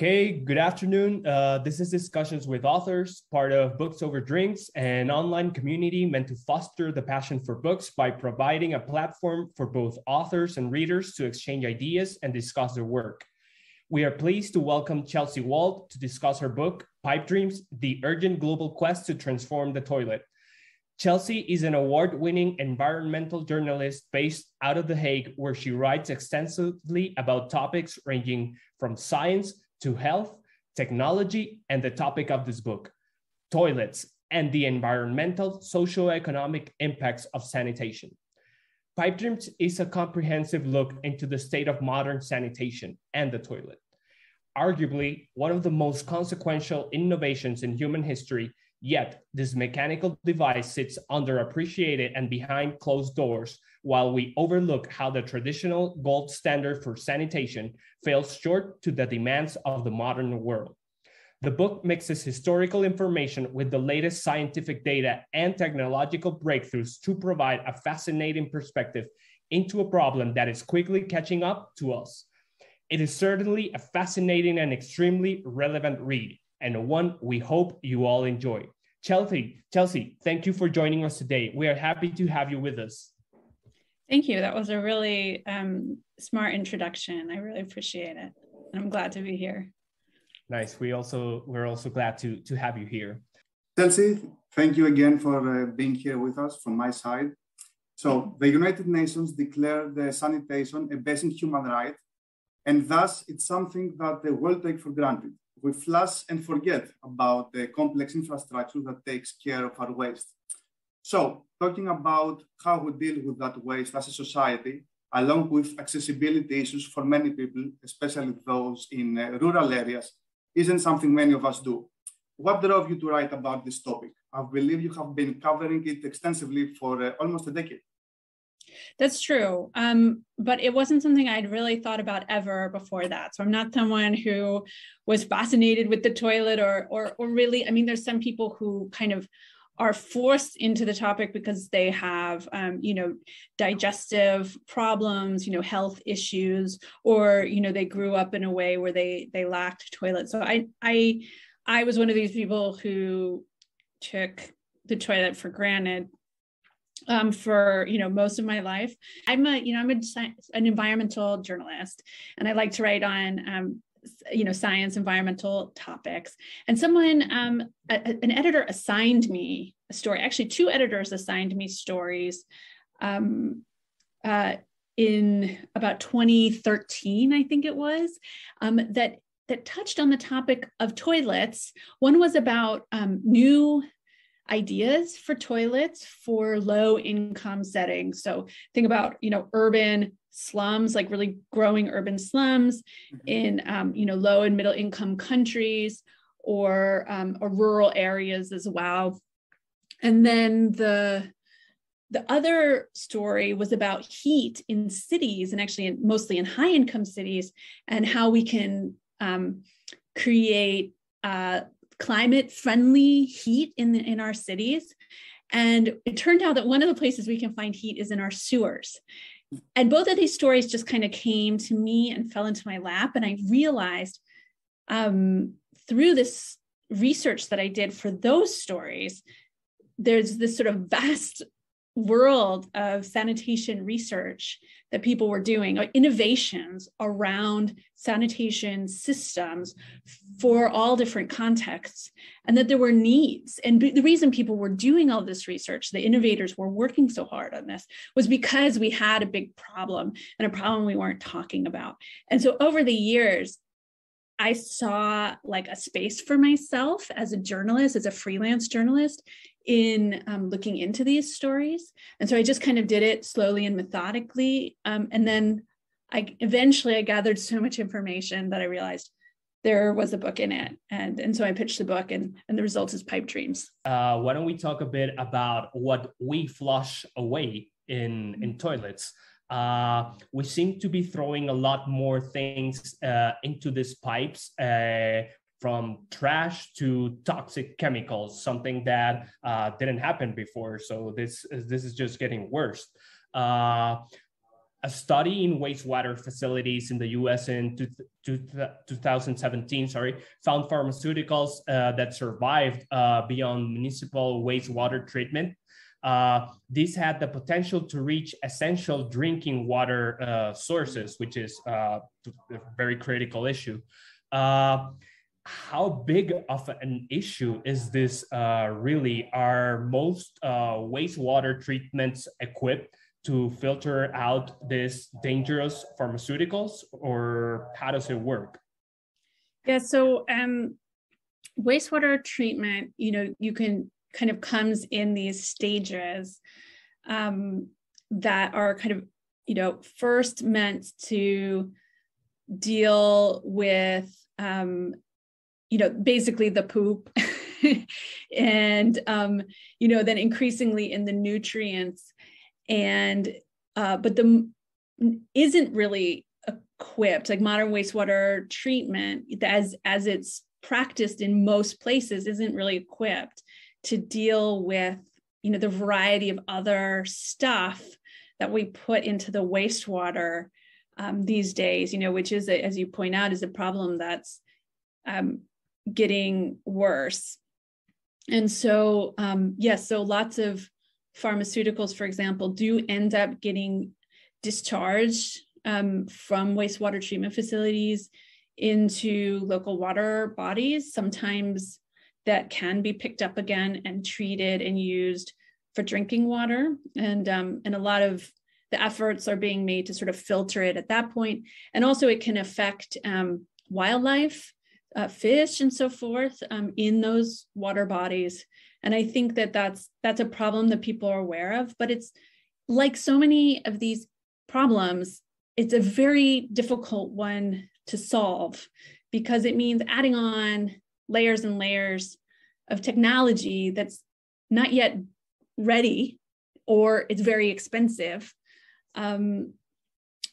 Okay, good afternoon. Uh, this is Discussions with Authors, part of Books Over Drinks, an online community meant to foster the passion for books by providing a platform for both authors and readers to exchange ideas and discuss their work. We are pleased to welcome Chelsea Wald to discuss her book, Pipe Dreams The Urgent Global Quest to Transform the Toilet. Chelsea is an award winning environmental journalist based out of The Hague, where she writes extensively about topics ranging from science to health, technology, and the topic of this book toilets and the environmental, socioeconomic impacts of sanitation. Pipe Dreams is a comprehensive look into the state of modern sanitation and the toilet. Arguably, one of the most consequential innovations in human history, yet, this mechanical device sits underappreciated and behind closed doors while we overlook how the traditional gold standard for sanitation fails short to the demands of the modern world. The book mixes historical information with the latest scientific data and technological breakthroughs to provide a fascinating perspective into a problem that is quickly catching up to us. It is certainly a fascinating and extremely relevant read, and one we hope you all enjoy. Chelsea, Chelsea, thank you for joining us today. We are happy to have you with us. Thank you. That was a really um, smart introduction. I really appreciate it. And I'm glad to be here. Nice. We also we're also glad to to have you here. Chelsea, thank you again for uh, being here with us from my side. So the United Nations declared the sanitation a basic human right, and thus it's something that the world takes for granted. We flash and forget about the complex infrastructure that takes care of our waste. So talking about how we deal with that waste as a society, along with accessibility issues for many people, especially those in uh, rural areas, isn't something many of us do. What drove you to write about this topic? I believe you have been covering it extensively for uh, almost a decade. That's true. Um, but it wasn't something I'd really thought about ever before that. So I'm not someone who was fascinated with the toilet or or or really, I mean, there's some people who kind of are forced into the topic because they have um, you know digestive problems you know health issues or you know they grew up in a way where they they lacked toilets so i i i was one of these people who took the toilet for granted um, for you know most of my life. I'm a you know I'm a, an environmental journalist, and I like to write on um, you know science environmental topics and someone um, a, an editor assigned me a story actually two editors assigned me stories um, uh, in about 2013 i think it was um, that that touched on the topic of toilets one was about um, new ideas for toilets for low income settings so think about you know urban slums, like really growing urban slums mm-hmm. in um, you know low and middle income countries or um, or rural areas as well. And then the the other story was about heat in cities and actually in, mostly in high income cities and how we can um, create uh, climate friendly heat in, the, in our cities. And it turned out that one of the places we can find heat is in our sewers and both of these stories just kind of came to me and fell into my lap and i realized um, through this research that i did for those stories there's this sort of vast world of sanitation research that people were doing, innovations around sanitation systems for all different contexts, and that there were needs. And the reason people were doing all this research, the innovators were working so hard on this, was because we had a big problem and a problem we weren't talking about. And so over the years, I saw like a space for myself as a journalist, as a freelance journalist, in um, looking into these stories. And so I just kind of did it slowly and methodically. Um, and then I eventually I gathered so much information that I realized there was a book in it. And, and so I pitched the book and, and the result is Pipe Dreams. Uh, why don't we talk a bit about what we flush away in, in toilets? Uh, we seem to be throwing a lot more things uh, into these pipes uh, from trash to toxic chemicals, something that uh, didn't happen before. So this is, this is just getting worse. Uh, a study in wastewater facilities in the US in two, two, 2017 sorry, found pharmaceuticals uh, that survived uh, beyond municipal wastewater treatment. Uh, these had the potential to reach essential drinking water uh, sources, which is uh, a very critical issue. Uh, how big of an issue is this really? Are most wastewater treatments equipped to filter out these dangerous pharmaceuticals or how does it work? Yeah so um wastewater treatment you know you can kind of comes in these stages um that are kind of you know first meant to deal with um you know basically the poop and um you know then increasingly in the nutrients and uh, but the isn't really equipped like modern wastewater treatment as as it's practiced in most places isn't really equipped to deal with you know the variety of other stuff that we put into the wastewater um, these days you know which is as you point out is a problem that's um, getting worse. And so um, yes so lots of pharmaceuticals, for example, do end up getting discharged um, from wastewater treatment facilities into local water bodies. Sometimes that can be picked up again and treated and used for drinking water. And, um, and a lot of the efforts are being made to sort of filter it at that point. And also, it can affect um, wildlife, uh, fish, and so forth um, in those water bodies and i think that that's that's a problem that people are aware of but it's like so many of these problems it's a very difficult one to solve because it means adding on layers and layers of technology that's not yet ready or it's very expensive um,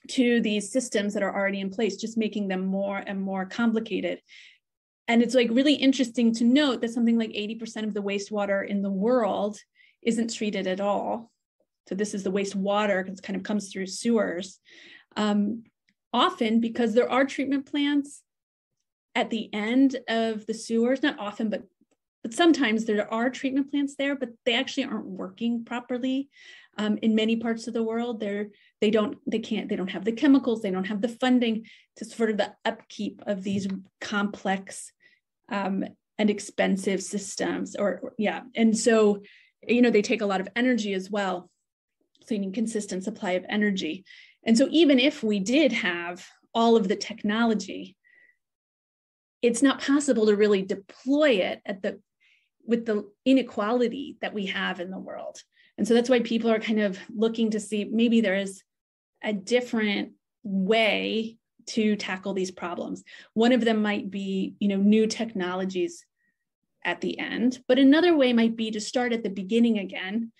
to these systems that are already in place, just making them more and more complicated and it's like really interesting to note that something like 80% of the wastewater in the world isn't treated at all. So this is the wastewater it kind of comes through sewers. Um, often because there are treatment plants at the end of the sewers not often but but sometimes there are treatment plants there but they actually aren't working properly um, in many parts of the world. They're they don't they can't they don't have the chemicals they don't have the funding to sort of the upkeep of these complex um, and expensive systems or, yeah. And so you know they take a lot of energy as well. So you need consistent supply of energy. And so even if we did have all of the technology it's not possible to really deploy it at the with the inequality that we have in the world. And so that's why people are kind of looking to see maybe there is a different way to tackle these problems. One of them might be, you know, new technologies at the end, but another way might be to start at the beginning again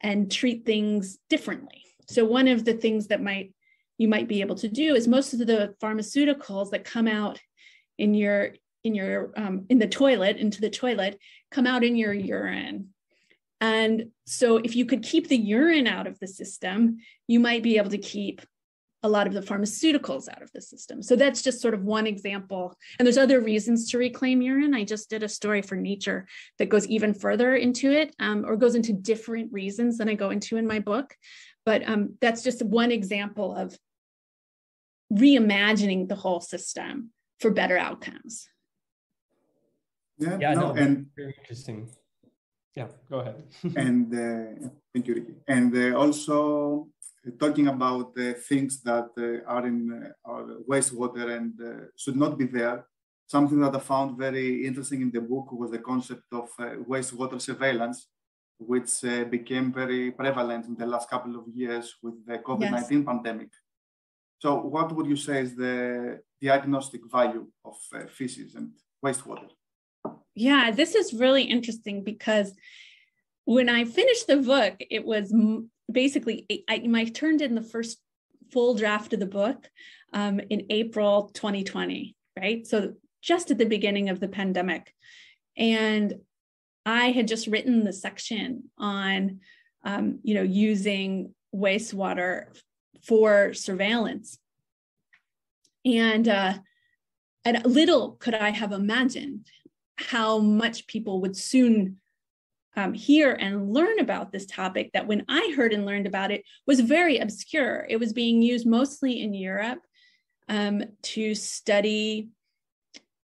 and treat things differently. So one of the things that might you might be able to do is most of the pharmaceuticals that come out in your in your um, in the toilet into the toilet come out in your urine and so if you could keep the urine out of the system you might be able to keep a lot of the pharmaceuticals out of the system. So that's just sort of one example. And there's other reasons to reclaim urine. I just did a story for Nature that goes even further into it um, or goes into different reasons than I go into in my book. But um, that's just one example of reimagining the whole system for better outcomes. Yeah, yeah no, no and very interesting. Yeah, go ahead. and uh, thank you, Ricky. And uh, also talking about the things that uh, are in uh, our wastewater and uh, should not be there. Something that I found very interesting in the book was the concept of wastewater surveillance, which became very prevalent in the last couple of years with the COVID-19 yes. pandemic. So what would you say is the diagnostic value of uh, feces and wastewater? Yeah, this is really interesting because when I finished the book, it was basically I, I turned in the first full draft of the book um, in April 2020, right? So just at the beginning of the pandemic. And I had just written the section on, um, you know, using wastewater for surveillance. And, uh, and little could I have imagined how much people would soon um, hear and learn about this topic that when I heard and learned about it was very obscure. It was being used mostly in Europe um, to study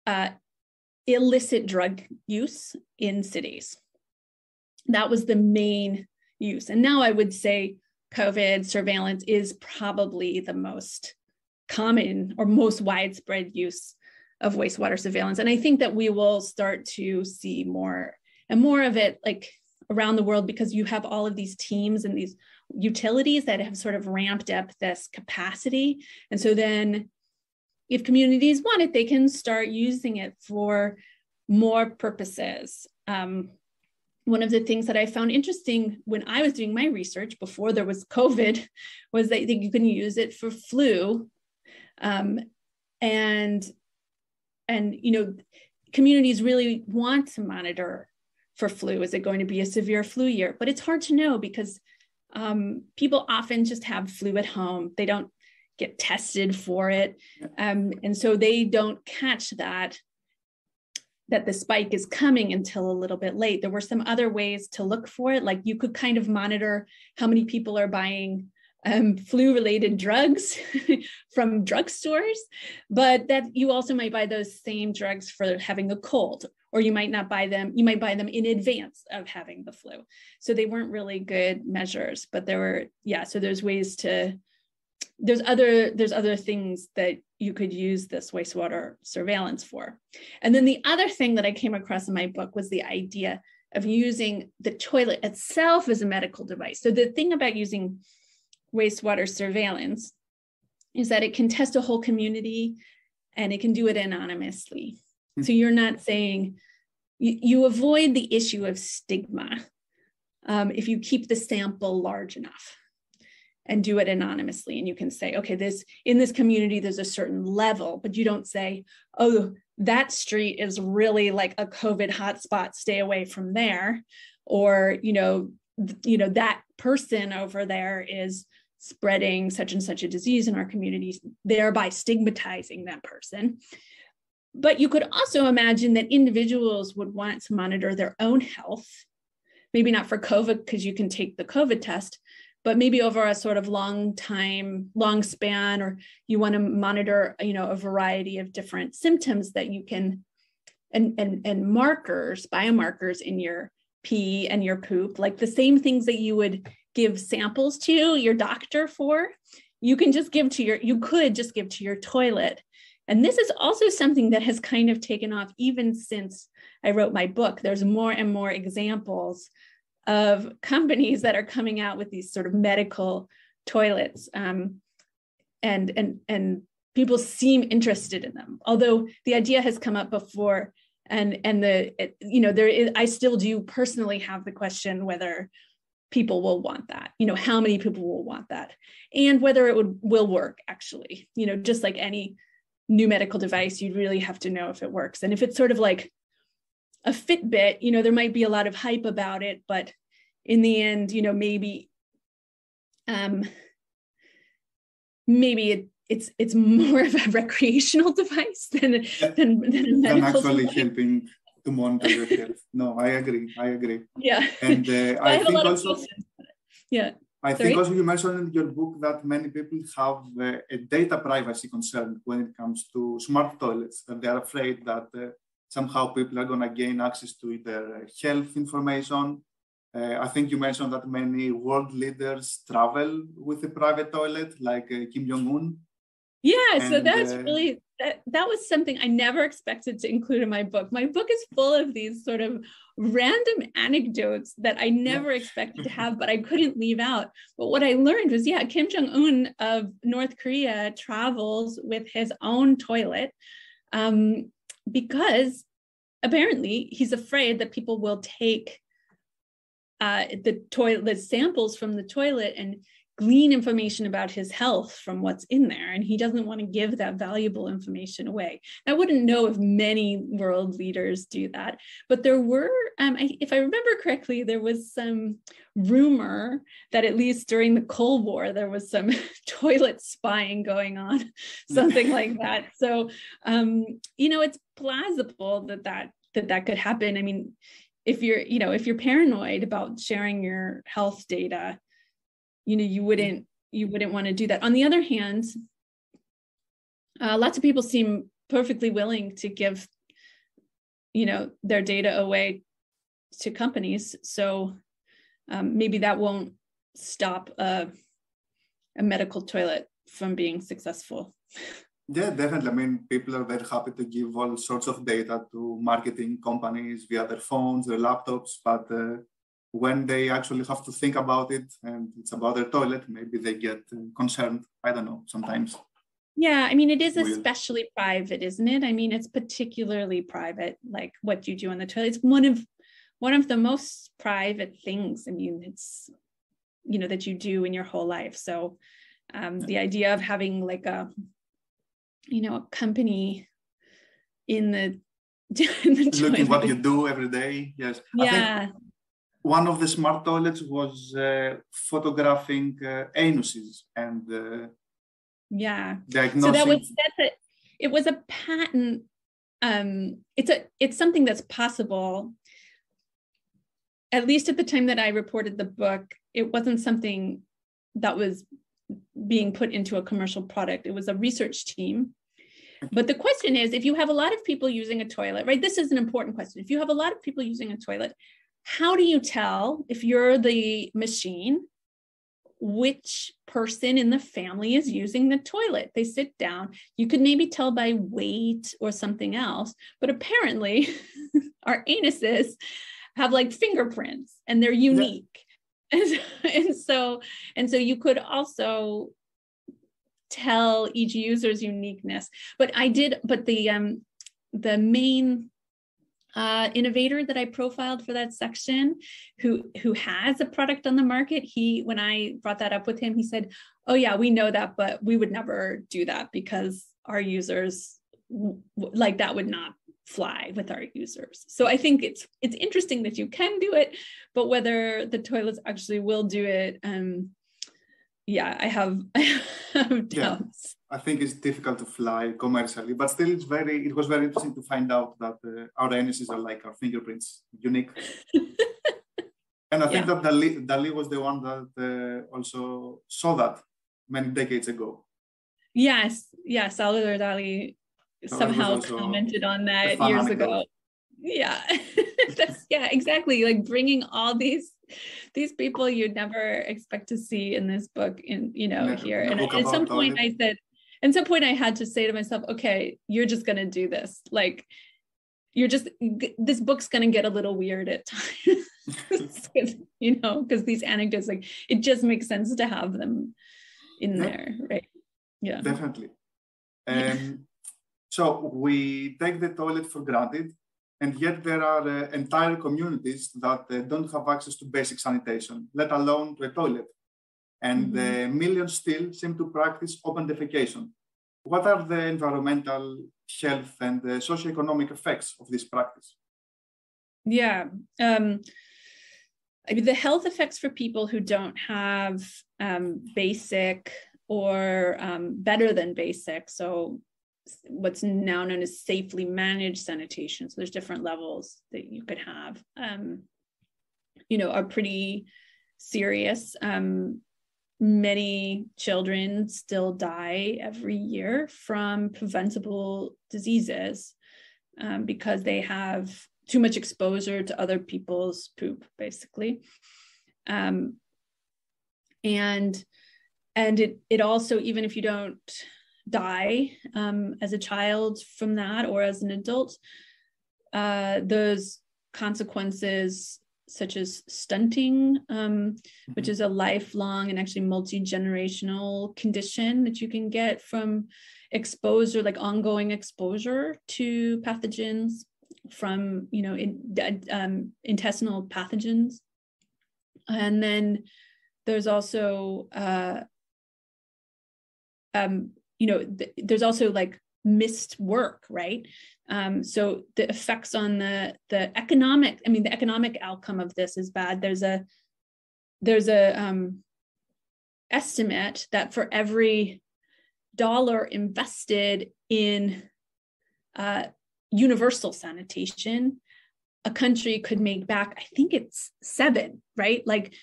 uh, illicit drug use in cities. That was the main use. And now I would say COVID surveillance is probably the most common or most widespread use of wastewater surveillance. And I think that we will start to see more and more of it like around the world because you have all of these teams and these utilities that have sort of ramped up this capacity. And so then if communities want it, they can start using it for more purposes. Um, one of the things that I found interesting when I was doing my research before there was COVID was that you can use it for flu. Um, and and you know communities really want to monitor for flu? Is it going to be a severe flu year? But it's hard to know because um, people often just have flu at home. They don't get tested for it. Um, and so they don't catch that that the spike is coming until a little bit late. There were some other ways to look for it. Like you could kind of monitor how many people are buying um, flu related drugs from drugstores, but that you also might buy those same drugs for having a cold, or you might not buy them, you might buy them in advance of having the flu. So they weren't really good measures, but there were, yeah, so there's ways to, there's other there's other things that you could use this wastewater surveillance for and then the other thing that i came across in my book was the idea of using the toilet itself as a medical device so the thing about using wastewater surveillance is that it can test a whole community and it can do it anonymously. So you're not saying you, you, avoid the issue of stigma um, if you keep the sample large enough and do it anonymously. And you can say, okay, this in this community, there's a certain level, but you don't say, oh, that street is really like a COVID hotspot, stay away from there. Or, you know, you know, that person over there is spreading such and such a disease in our communities, thereby stigmatizing that person. But you could also imagine that individuals would want to monitor their own health, maybe not for COVID, because you can take the COVID test, but maybe over a sort of long time, long span, or you want to monitor, you know, a variety of different symptoms that you can and and and markers, biomarkers in your pee and your poop, like the same things that you would give samples to your doctor for, you can just give to your, you could just give to your toilet. And this is also something that has kind of taken off even since I wrote my book. There's more and more examples of companies that are coming out with these sort of medical toilets. Um, and, and, and people seem interested in them, although the idea has come up before and and the you know there is i still do personally have the question whether people will want that you know how many people will want that and whether it would will work actually you know just like any new medical device you'd really have to know if it works and if it's sort of like a fitbit you know there might be a lot of hype about it but in the end you know maybe um maybe it, it's it's more of a recreational device than than, than a medical than actually device. helping to monitor your health. No, I agree. I agree. Yeah. And uh, I, I think also. Yeah. I Sorry? think also you mentioned in your book that many people have uh, a data privacy concern when it comes to smart toilets, that they are afraid that uh, somehow people are going to gain access to their health information. Uh, I think you mentioned that many world leaders travel with a private toilet, like uh, Kim Jong Un. Yeah, so that's uh, really that, that was something I never expected to include in my book. My book is full of these sort of random anecdotes that I never expected to have, but I couldn't leave out. But what I learned was yeah, Kim Jong un of North Korea travels with his own toilet um, because apparently he's afraid that people will take uh, the toilet samples from the toilet and glean information about his health from what's in there and he doesn't want to give that valuable information away. I wouldn't know if many world leaders do that but there were um, I, if i remember correctly there was some rumor that at least during the cold war there was some toilet spying going on something like that. So um, you know it's plausible that that that that could happen. I mean if you're you know if you're paranoid about sharing your health data you know you wouldn't you wouldn't want to do that. On the other hand uh, lots of people seem perfectly willing to give you know their data away to companies. So um, maybe that won't stop a, a medical toilet from being successful. Yeah definitely. I mean people are very happy to give all sorts of data to marketing companies via their phones their laptops but uh, when they actually have to think about it and it's about their toilet, maybe they get uh, concerned. I don't know, sometimes. Yeah, I mean, it is especially private, isn't it? I mean, it's particularly private, like what you do on the toilet. It's one of one of the most private things. I mean, it's you know that you do in your whole life. So um, the idea of having like a you know a company in the in the looking what you do every day. Yes. Yeah one of the smart toilets was uh, photographing uh, anuses and uh, yeah. Diagnosing. so that was that's a, it was a patent um it's a it's something that's possible. At least at the time that i reported the book it wasn't something that was being put into a commercial product. It was a research team. But the question is if you have a lot of people using a toilet right this is an important question. If you have a lot of people using a toilet how do you tell if you're the machine which person in the family is using the toilet? They sit down. You could maybe tell by weight or something else but apparently our anuses have like fingerprints and they're unique. Yeah. and, and so and so you could also tell each user's uniqueness. But i did but the um the main uh, innovator that I profiled for that section who who has a product on the market. He when I brought that up with him, he said, "Oh yeah, we know that, but we would never do that because our users like that would not fly with our users." So I think it's it's interesting that you can do it, but whether the toilets actually will do it, um, yeah, I have, I have doubts. I think it's difficult to fly commercially, but still, it's very. It was very interesting to find out that uh, our anuses are like our fingerprints, unique. and I think yeah. that Dali, Dali was the one that uh, also saw that many decades ago. Yes, yes, Salvador Dali somehow commented on that years ago. Yeah, that's yeah, exactly. Like bringing all these these people you'd never expect to see in this book in you know here and at some point i said at some point I had to say to myself, okay, you're just going to do this. Like, you're just, this book's going to get a little weird at times, you know, because these anecdotes, like, it just makes sense to have them in yeah. there, right? Yeah. Definitely. Um, so we take the toilet for granted, and yet there are uh, entire communities that uh, don't have access to basic sanitation, let alone to a toilet and mm-hmm. millions still seem to practice open defecation. What are the environmental, health, and the socioeconomic effects of this practice? Yeah. Um, I mean, the health effects for people who don't have um, basic or um, better than basic, so what's now known as safely managed sanitation. So there's different levels that you could have, um, you know, are pretty serious. Um, many children still die every year from preventable diseases um, because they have too much exposure to other people's poop basically. Um, and and it it also even if you don't die um, as a child from that or as an adult uh, those consequences such as stunting, um, mm-hmm. which is a lifelong and actually multi generational condition that you can get from exposure, like ongoing exposure to pathogens from, you know, in, um, intestinal pathogens. And then there's also uh, um, you know th- there's also like missed work right? Um, so the effects on the the economic i mean the economic outcome of this is bad. There's a there's a um, estimate that for every dollar invested in uh, universal sanitation a country could make back i think it's seven right? Like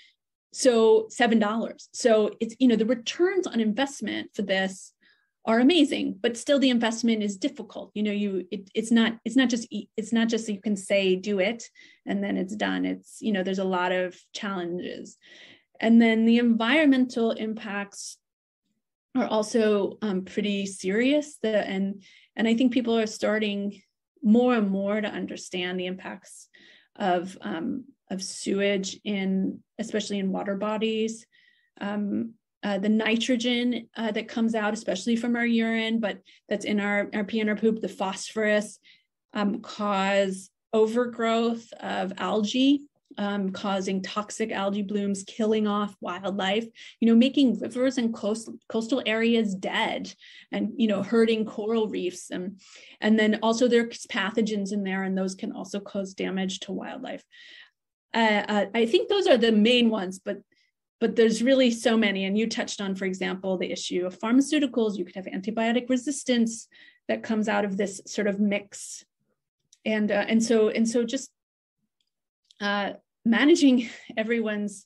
so seven dollars. So it's you know the returns on investment for this are amazing but still the investment is difficult. You know you it, it's not it's not just it's not just you can say do it and then it's done. It's you know there's a lot of challenges. And then the environmental impacts are also um, pretty serious. The, and and i think people are starting more and more to understand the impacts of um, of sewage in especially in water bodies. Um, uh, the nitrogen uh, that comes out especially from our urine but that's in our, our pee and our poop the phosphorus um, cause overgrowth of algae um, causing toxic algae blooms, killing off wildlife, you know, making rivers and coast, coastal areas dead and, you know, hurting coral reefs. And, and then also there's pathogens in there and those can also cause damage to wildlife. Uh, uh, I think those are the main ones, but but there's really so many. And you touched on, for example, the issue of pharmaceuticals. You could have antibiotic resistance that comes out of this sort of mix, and uh, and so and so just uh, managing everyone's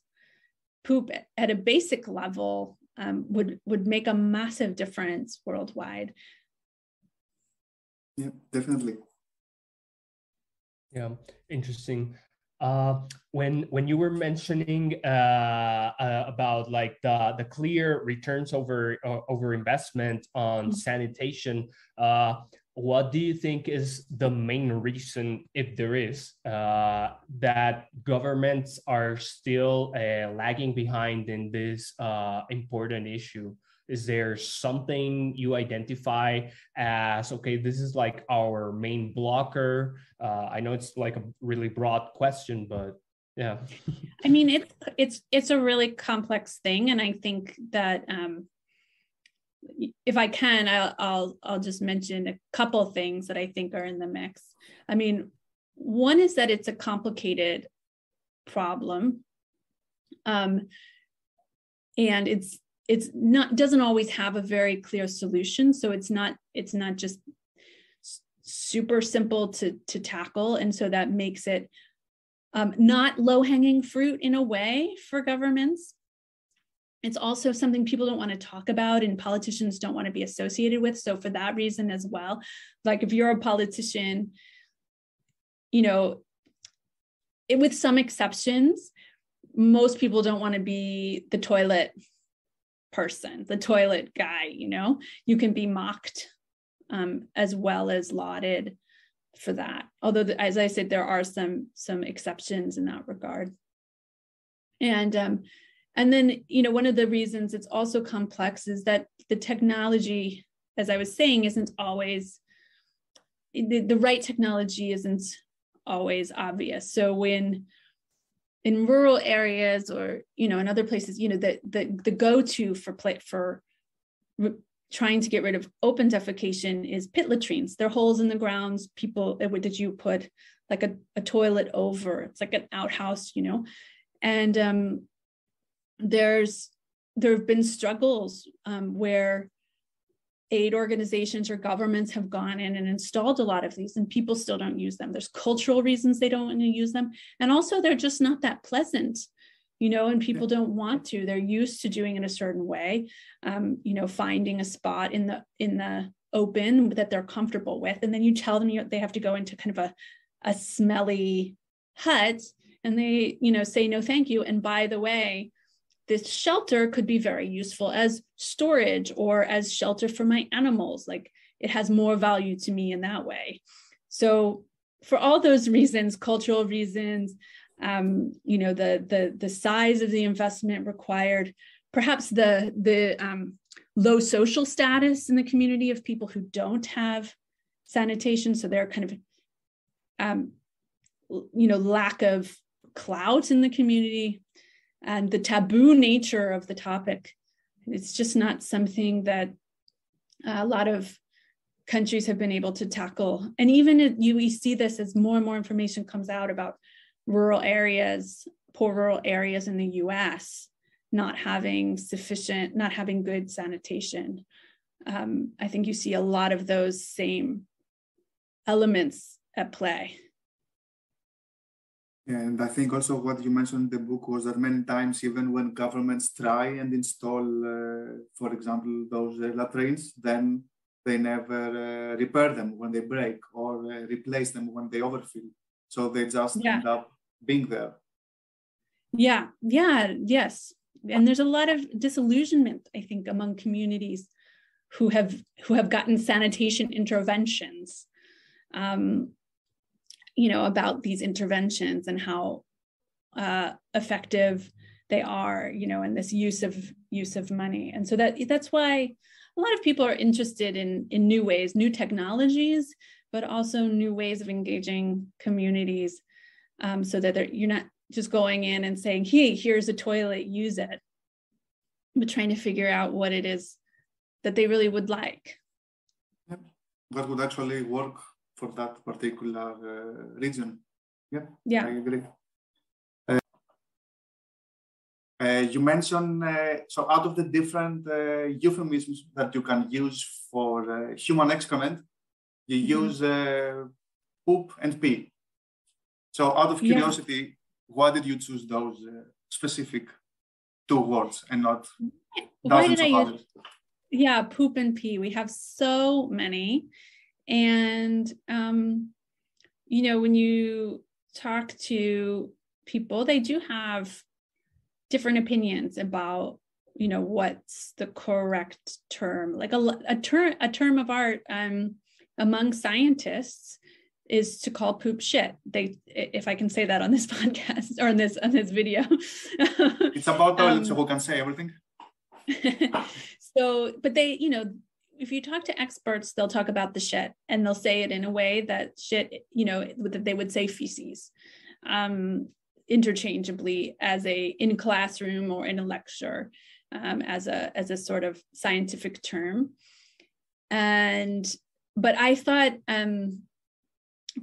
poop at a basic level um, would would make a massive difference worldwide. Yeah, definitely. Yeah, interesting. Uh, when when you were mentioning uh, uh, about like the the clear returns over uh, over investment on mm-hmm. sanitation, uh, what do you think is the main reason, if there is, uh, that governments are still uh, lagging behind in this uh, important issue? Is there something you identify as okay? This is like our main blocker. Uh, I know it's like a really broad question, but yeah. I mean, it's it's it's a really complex thing, and I think that um, if I can, I'll, I'll, I'll just mention a couple things that I think are in the mix. I mean, one is that it's a complicated problem, um, and it's it's not doesn't always have a very clear solution. So it's not it's not just super simple to to tackle, and so that makes it um, not low hanging fruit in a way for governments it's also something people don't want to talk about and politicians don't want to be associated with. So, for that reason as well, like if you're a politician, you know, it, with some exceptions, most people don't want to be the toilet person, the toilet guy, you know, you can be mocked um, as well as lauded for that. Although, as I said, there are some some exceptions in that regard. And um, and then, you know, one of the reasons it's also complex is that the technology, as I was saying, isn't always the, the right technology isn't always obvious. So when in rural areas or you know in other places, you know, the the the go-to for play for re- trying to get rid of open defecation is pit latrines. They're holes in the grounds. People uh, that you put like a, a toilet over. It's like an outhouse, you know. And um, there's there have been struggles um, where aid organizations or governments have gone in and installed a lot of these and people still don't use them. There's cultural reasons they don't want to use them. And also they're just not that pleasant you know and people don't want to. They're used to doing it a certain way um, you know finding a spot in the in the open that they're comfortable with. And then you tell them you, they have to go into kind of a, a smelly hut and they you know say no thank you. And by the way this shelter could be very useful as storage or as shelter for my animals. Like it has more value to me in that way. So for all those reasons, cultural reasons, um, you know, the the the size of the investment required, perhaps the the um, low social status in the community of people who don't have sanitation, so they're kind of um, you know lack of clout in the community and the taboo nature of the topic. It's just not something that a lot of countries have been able to tackle. And even you we see this as more and more information comes out about rural areas, poor rural areas in the US not having sufficient, not having good sanitation. Um, I think you see a lot of those same elements at play. And I think also what you mentioned in the book was that many times, even when governments try and install, uh, for example, those uh, latrines, then they never uh, repair them when they break or uh, replace them when they overfill. So they just yeah. end up being there. Yeah, yeah, yes. And there's a lot of disillusionment, I think, among communities who have who have gotten sanitation interventions. Um, you know about these interventions and how uh, effective they are you know in this use of use of money. And so that that's why a lot of people are interested in in new ways new technologies but also new ways of engaging communities um, so that they're you're not just going in and saying hey here's a toilet use it but trying to figure out what it is that they really would like. What would actually work for that particular uh, region. Yeah, yeah, I agree. Uh, uh, you mentioned so out of the different euphemisms that you can use for human excrement, you mm-hmm. use poop and pee. So, out of curiosity, yeah. why did you choose those uh, specific two words and not why did I use, Yeah, poop and pee. We have so many. And, um, you know, when you talk to people, they do have different opinions about, you know, what's the correct term. Like a, a term, a term of art um, among scientists is to call poop shit. They, if I can say that on this podcast or on this on this video. it's about toilets, um, so who can say everything. so, but they, you know, if you talk to experts, they'll talk about the shit and they'll say it in a way that shit, you know, that they would say feces um, interchangeably as a in classroom or in a lecture um, as a as a sort of scientific term. And but I thought um,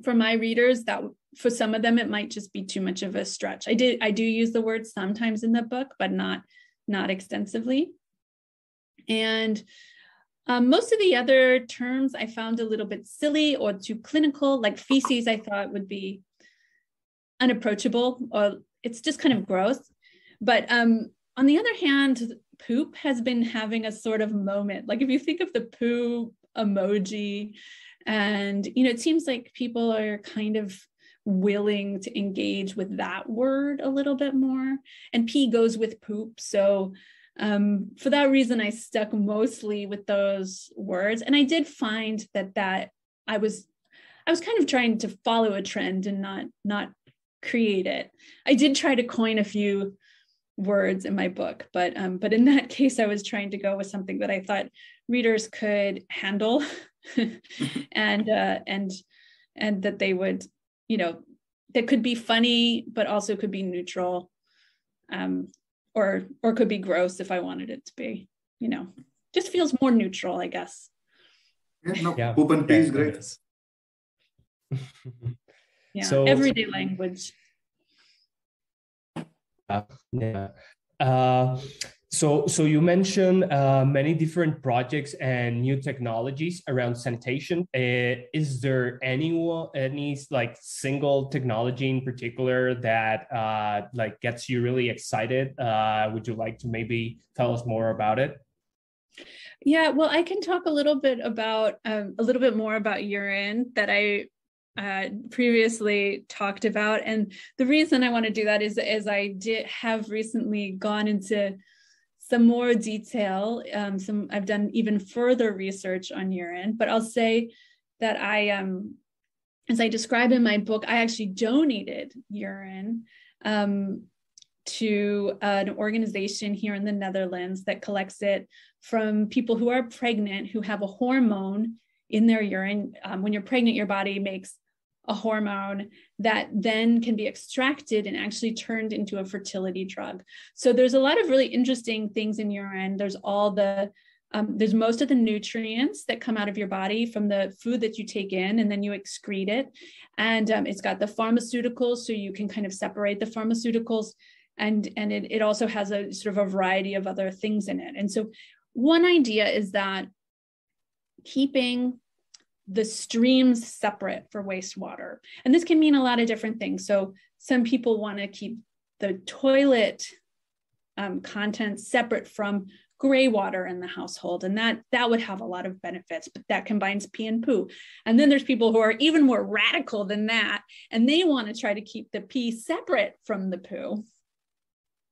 for my readers that for some of them it might just be too much of a stretch. I did I do use the word sometimes in the book, but not not extensively. And um, most of the other terms I found a little bit silly or too clinical, like feces, I thought would be unapproachable or it's just kind of gross. But um, on the other hand, poop has been having a sort of moment. Like if you think of the poo emoji, and you know, it seems like people are kind of willing to engage with that word a little bit more. And pee goes with poop. So um, for that reason i stuck mostly with those words. And i did find that that i was i was kind of trying to follow a trend and not not create it. I did try to coin a few words in my book but um, but in that case i was trying to go with something that i thought readers could handle and uh, and and that they would you know that could be funny but also could be neutral. Um, or or could be gross if I wanted it to be. You know, just feels more neutral, I guess. Yeah, no, yeah. open yeah, is great. yeah, so, everyday language. Uh, yeah. Uh, so, so you mentioned uh, many different projects and new technologies around sanitation. Uh, is there any any like single technology in particular that uh, like gets you really excited? Uh, would you like to maybe tell us more about it? Yeah, well, I can talk a little bit about um, a little bit more about urine that I uh, previously talked about, and the reason I want to do that is is I did have recently gone into some more detail. Um, some I've done even further research on urine, but I'll say that I, um, as I describe in my book, I actually donated urine um, to an organization here in the Netherlands that collects it from people who are pregnant who have a hormone in their urine. Um, when you're pregnant, your body makes a hormone that then can be extracted and actually turned into a fertility drug. So there's a lot of really interesting things in urine. There's all the um, there's most of the nutrients that come out of your body from the food that you take in and then you excrete it. And um, it's got the pharmaceuticals, so you can kind of separate the pharmaceuticals. And, and it, it also has a sort of a variety of other things in it. And so, one idea is that keeping the streams separate for wastewater. And this can mean a lot of different things. So some people want to keep the toilet um, content separate from gray water in the household and that that would have a lot of benefits but that combines pee and poo and then there's people who are even more radical than that and they want to try to keep the pee separate from the poo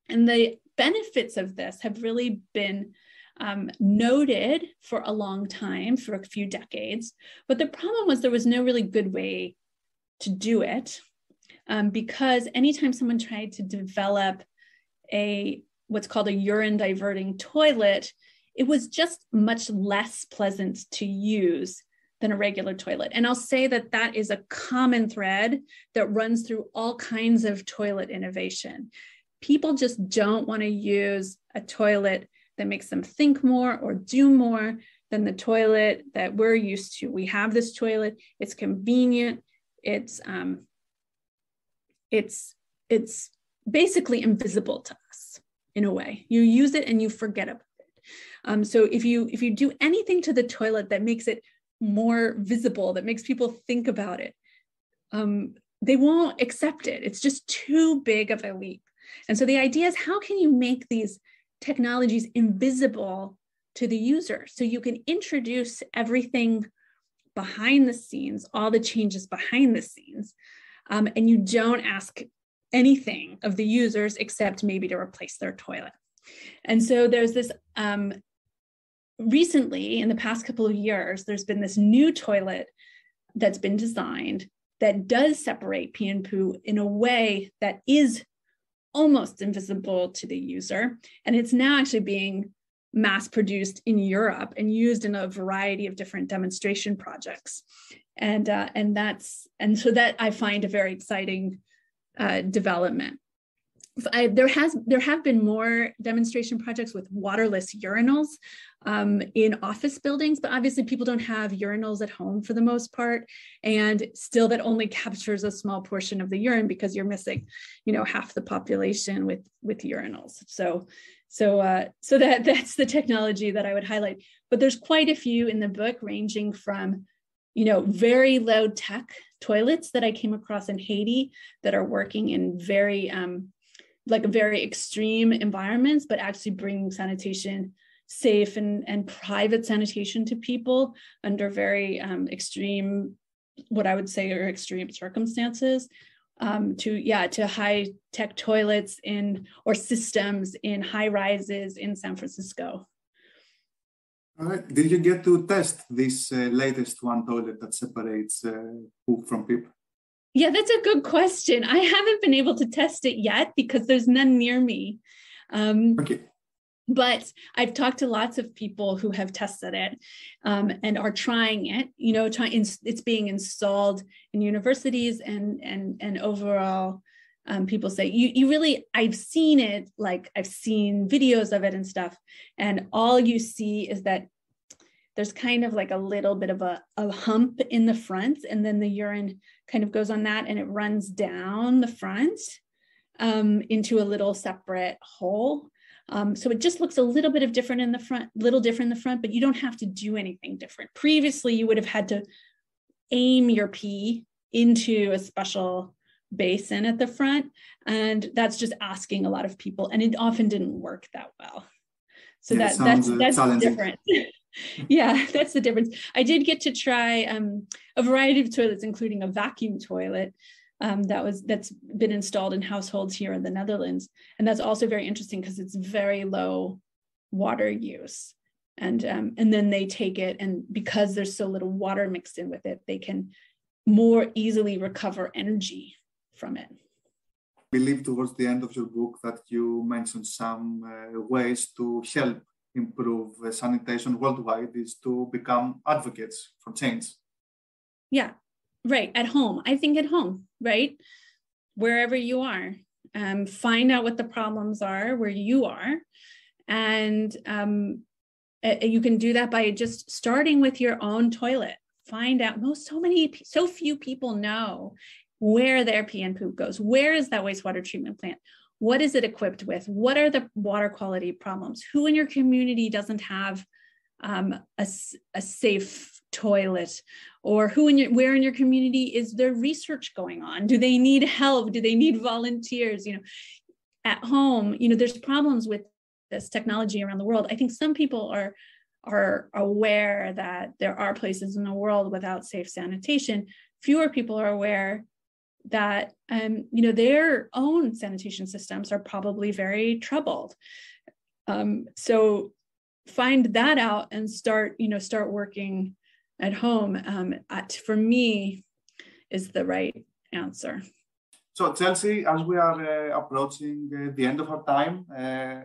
and the benefits of this have really been um, noted for a long time, for a few decades. But the problem was there was no really good way to do it um, because anytime someone tried to develop a what's called a urine diverting toilet, it was just much less pleasant to use than a regular toilet. And I'll say that that is a common thread that runs through all kinds of toilet innovation. People just don't want to use a toilet that makes them think more or do more than the toilet that we're used to. We have this toilet, it's convenient, it's um, it's it's basically invisible to us in a way. You use it and you forget about it. Um, so if you if you do anything to the toilet that makes it more visible, that makes people think about it, um, they won't accept it. It's just too big of a leap. And so the idea is how can you make these technologies invisible to the user. So you can introduce everything behind the scenes, all the changes behind the scenes, um, and you don't ask anything of the users except maybe to replace their toilet. And so there's this um, recently, in the past couple of years, there's been this new toilet that's been designed that does separate pee and poo in a way that is almost invisible to the user. And it's now actually being mass produced in Europe and used in a variety of different demonstration projects. And, uh, and that's, and so that I find a very exciting uh, development. I, there has there have been more demonstration projects with waterless urinals um, in office buildings, but obviously people don't have urinals at home for the most part, and still that only captures a small portion of the urine because you're missing, you know, half the population with with urinals. So, so uh, so that that's the technology that I would highlight. But there's quite a few in the book, ranging from you know, very low tech toilets that I came across in Haiti that are working in very um, like very extreme environments, but actually bringing sanitation safe and, and private sanitation to people under very um, extreme, what I would say are extreme circumstances. Um, to yeah to high tech toilets in or systems in high rises in San Francisco. All right. Did you get to test this uh, latest one toilet that separates uh, poop from poop? Yeah, that's a good question. I haven't been able to test it yet because there's none near me. Um, okay. But I've talked to lots of people who have tested it um, and are trying it. You know, trying it's being installed in universities and and and overall, um, people say you you really. I've seen it. Like I've seen videos of it and stuff, and all you see is that there's kind of like a little bit of a, a hump in the front and then the urine kind of goes on that and it runs down the front um, into a little separate hole. Um, so it just looks a little bit of different in the front little different in the front but you don't have to do anything different. Previously you would have had to aim your pee into a special basin at the front and that's just asking a lot of people and it often didn't work that well. So yeah, that that's that's different yeah, that's the difference. I did get to try um, a variety of toilets, including a vacuum toilet. Um, that was that's been installed in households here in the Netherlands, and that's also very interesting because it's very low water use, and um, and then they take it, and because there's so little water mixed in with it, they can more easily recover energy from it. I believe towards the end of your book that you mentioned some uh, ways to help improve sanitation worldwide is to become advocates for change. Yeah, right at home i think at home right? Wherever you are um, find out what the problems are where you are and um, you can do that by just starting with your own toilet. Find out most so many so few people know where their pee and poop goes. Where is that wastewater treatment plant what is it equipped with? What are the water quality problems? Who in your community doesn't have um, a, a safe toilet? Or who in your where in your community is there research going on? Do they need help? Do they need volunteers? You know at home you know there's problems with this technology around the world. I think some people are are aware that there are places in the world without safe sanitation. Fewer people are aware that um, you know their own sanitation systems are probably very troubled. Um, so find that out and start you know start working at home. Um, at, for me is the right answer. So chelsea as we are uh, approaching uh, the end of our time uh,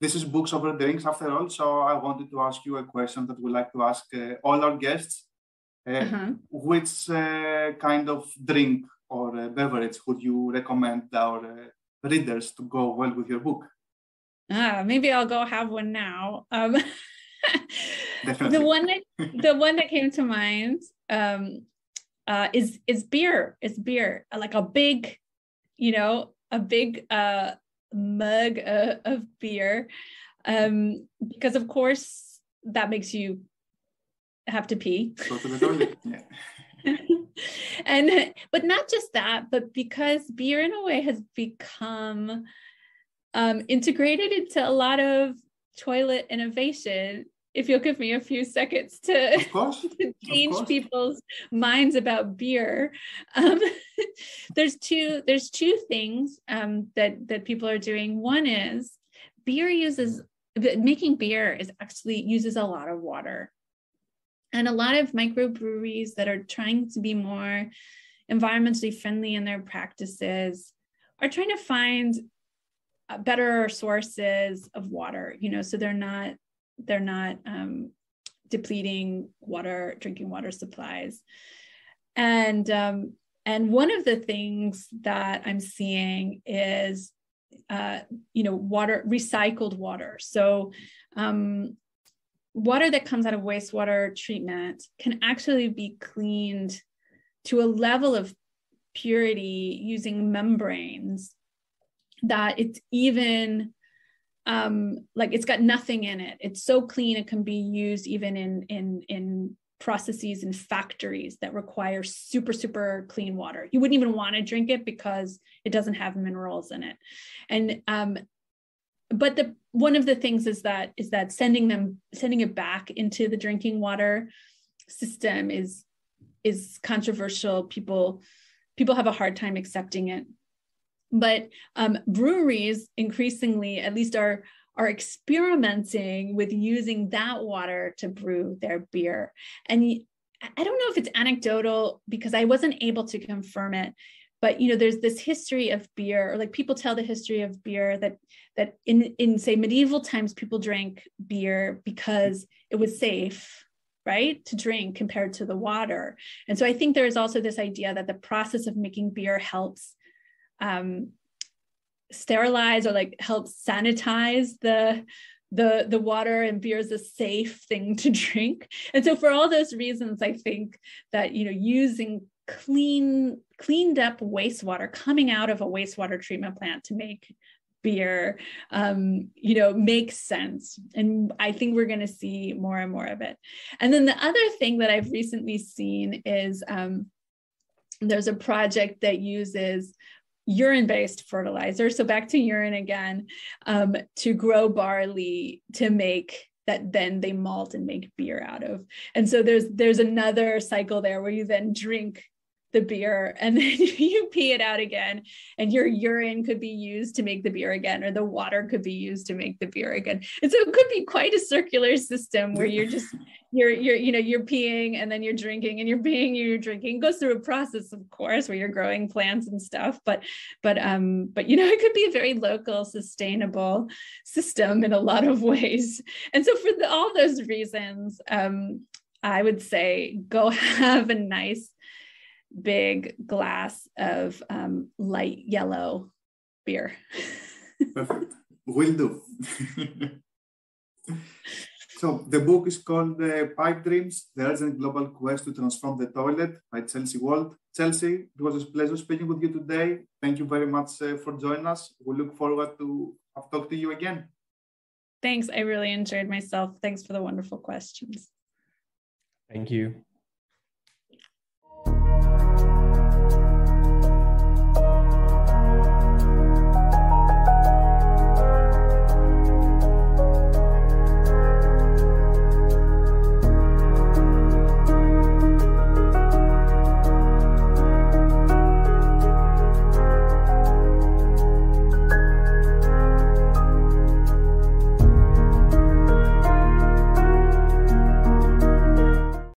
this is books over drinks after all. So i wanted to ask you a question that we like to ask uh, all our guests. Uh, uh-huh. which uh, kind of drink or beverage would you recommend our readers to go well with your book ah, maybe I'll go have one now. Um, the one that the one that came to mind um, uh, is is beer. It's beer, like a big, you know, a big uh, mug uh, of beer, um, because of course that makes you have to pee. To. Yeah. and but not just that, but because beer in a way has become um, integrated into a lot of toilet innovation. If you'll give me a few seconds to, to change people's minds about beer, um, there's two there's two things um, that that people are doing. One is beer uses making beer is actually uses a lot of water, and a lot of microbreweries that are trying to be more environmentally friendly in their practices are trying to find uh, better sources of water you know so they're not they're not um, depleting water drinking water supplies. And um, and one of the things that i'm seeing is uh, you know water recycled water. So um, water that comes out of wastewater treatment can actually be cleaned to a level of purity using membranes that it's even um, like it's got nothing in it. It's so clean it can be used even in in in processes in factories that require super super clean water. You wouldn't even want to drink it because it doesn't have minerals in it. And um, but the one of the things is that is that sending them sending it back into the drinking water system is is controversial. People people have a hard time accepting it but um, breweries increasingly at least are are experimenting with using that water to brew their beer and i don't know if it's anecdotal because i wasn't able to confirm it but you know there's this history of beer or like people tell the history of beer that that in in say medieval times people drank beer because it was safe right to drink compared to the water. And so i think there is also this idea that the process of making beer helps um, sterilize or like help sanitize the the the water and beer is a safe thing to drink. And so for all those reasons i think that you know using clean cleaned up wastewater coming out of a wastewater treatment plant to make beer um, you know makes sense and i think we're going to see more and more of it and then the other thing that i've recently seen is um, there's a project that uses urine based fertilizer. So back to urine again, um, to grow barley to make that then they malt and make beer out of. And so there's there's another cycle there where you then drink the beer and then you pee it out again and your urine could be used to make the beer again or the water could be used to make the beer again. And so it could be quite a circular system where you're just you're you're you know you're peeing and then you're drinking and you're peeing and you're drinking. It goes through a process of course where you're growing plants and stuff but but um but you know it could be a very local sustainable system in a lot of ways. And so for the, all those reasons um I would say go have a nice big glass of um, light yellow beer. Perfect. Will do. so the book is called uh, Pipe Dreams, The Urgent Global Quest to Transform the Toilet by Chelsea Wald. Chelsea, it was a pleasure speaking with you today. Thank you very much uh, for joining us. We look forward to have talked to you again. Thanks. I really enjoyed myself. Thanks for the wonderful questions. Thank you.